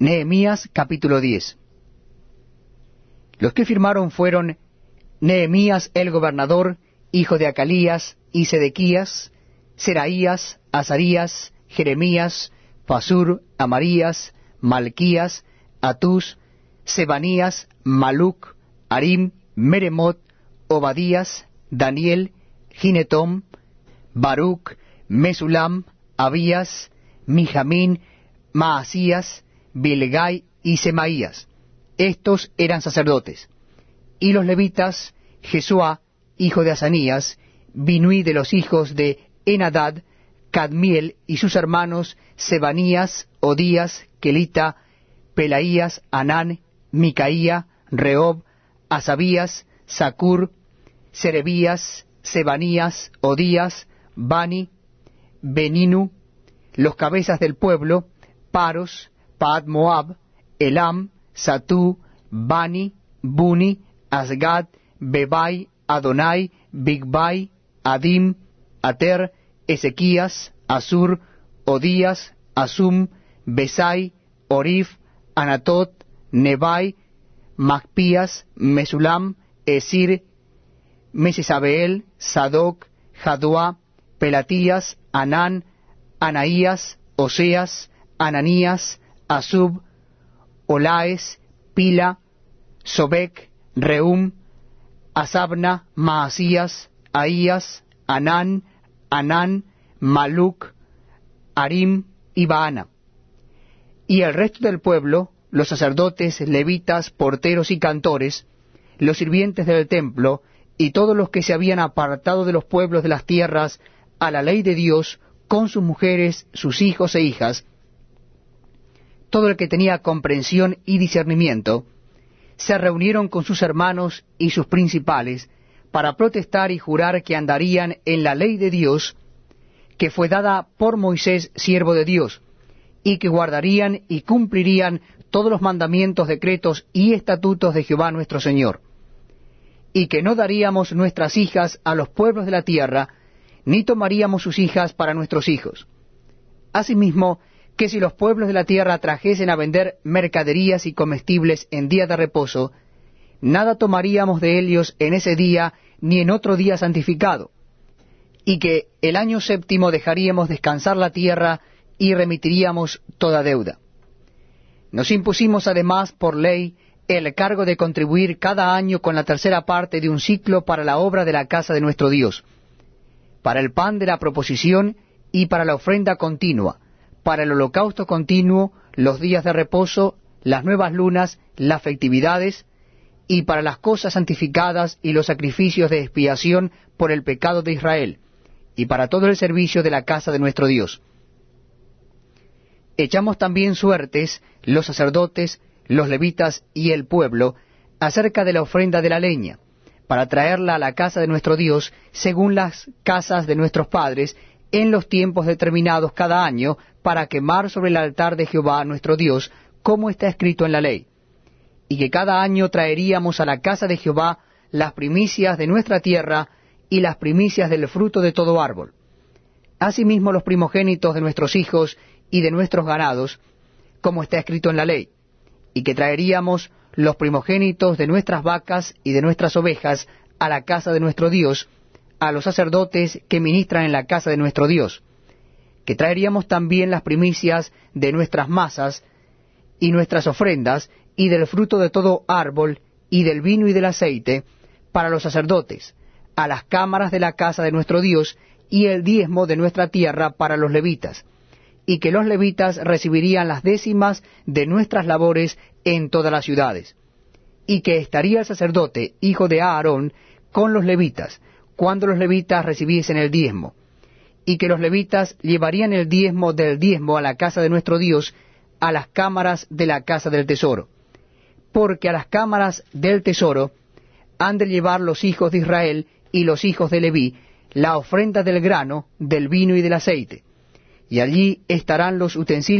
Nehemías capítulo 10 Los que firmaron fueron Nehemías el gobernador, hijo de Acalías, y Sedequías, Seraías, Azarías, Jeremías, Pasur, Amarías, Malquías, Atús, Sebanías, Maluc, Arim, Meremot, Obadías, Daniel, Ginetom, Baruch, Mesulam, Abías, Mijamín, Maasías, Bilgai y Semaías. Estos eran sacerdotes. Y los levitas, Jesuá, hijo de Asanías, Binui de los hijos de Enadad, Cadmiel y sus hermanos, Sebanías, Odías, Kelita, Pelaías, Anán, Micaía, Reob, Asabías, Sacur, Serebías, Sebanías, Odías, Bani, Beninu, los cabezas del pueblo, Paros, Pad Moab, Elam, Satú, Bani, Buni, Asgad, Bebai, Adonai, Bigbai, Adim, Ater, Ezequías, Asur, Odías, Asum, Besai, Orif, Anatot, Nebai, Macpías, Mesulam, Esir, Mesisabeel, Sadoc, Jadua, Pelatías, Anán, Anaías, Oseas, Ananías, Asub, Olaes, Pila, Sobek, Reum, Asabna, Maasías, Ahías, Anán, Anán, Maluc, Arim y Baana. Y el resto del pueblo, los sacerdotes, levitas, porteros y cantores, los sirvientes del templo, y todos los que se habían apartado de los pueblos de las tierras a la ley de Dios, con sus mujeres, sus hijos e hijas, todo el que tenía comprensión y discernimiento, se reunieron con sus hermanos y sus principales para protestar y jurar que andarían en la ley de Dios, que fue dada por Moisés, siervo de Dios, y que guardarían y cumplirían todos los mandamientos, decretos y estatutos de Jehová nuestro Señor, y que no daríamos nuestras hijas a los pueblos de la tierra, ni tomaríamos sus hijas para nuestros hijos. Asimismo, que si los pueblos de la tierra trajesen a vender mercaderías y comestibles en día de reposo, nada tomaríamos de ellos en ese día ni en otro día santificado, y que el año séptimo dejaríamos descansar la tierra y remitiríamos toda deuda. Nos impusimos además por ley el cargo de contribuir cada año con la tercera parte de un ciclo para la obra de la casa de nuestro Dios, para el pan de la proposición y para la ofrenda continua, para el holocausto continuo, los días de reposo, las nuevas lunas, las festividades, y para las cosas santificadas y los sacrificios de expiación por el pecado de Israel, y para todo el servicio de la casa de nuestro Dios. Echamos también suertes los sacerdotes, los levitas y el pueblo acerca de la ofrenda de la leña, para traerla a la casa de nuestro Dios según las casas de nuestros padres, en los tiempos determinados cada año, para quemar sobre el altar de Jehová nuestro Dios, como está escrito en la ley. Y que cada año traeríamos a la casa de Jehová las primicias de nuestra tierra y las primicias del fruto de todo árbol. Asimismo los primogénitos de nuestros hijos y de nuestros ganados, como está escrito en la ley, y que traeríamos los primogénitos de nuestras vacas y de nuestras ovejas a la casa de nuestro Dios, a los sacerdotes que ministran en la casa de nuestro Dios, que traeríamos también las primicias de nuestras masas y nuestras ofrendas, y del fruto de todo árbol, y del vino y del aceite, para los sacerdotes, a las cámaras de la casa de nuestro Dios, y el diezmo de nuestra tierra para los levitas, y que los levitas recibirían las décimas de nuestras labores en todas las ciudades, y que estaría el sacerdote, hijo de Aarón, con los levitas, cuando los levitas recibiesen el diezmo, y que los levitas llevarían el diezmo del diezmo a la casa de nuestro Dios, a las cámaras de la casa del tesoro, porque a las cámaras del tesoro han de llevar los hijos de Israel y los hijos de Leví la ofrenda del grano, del vino y del aceite, y allí estarán los utensilios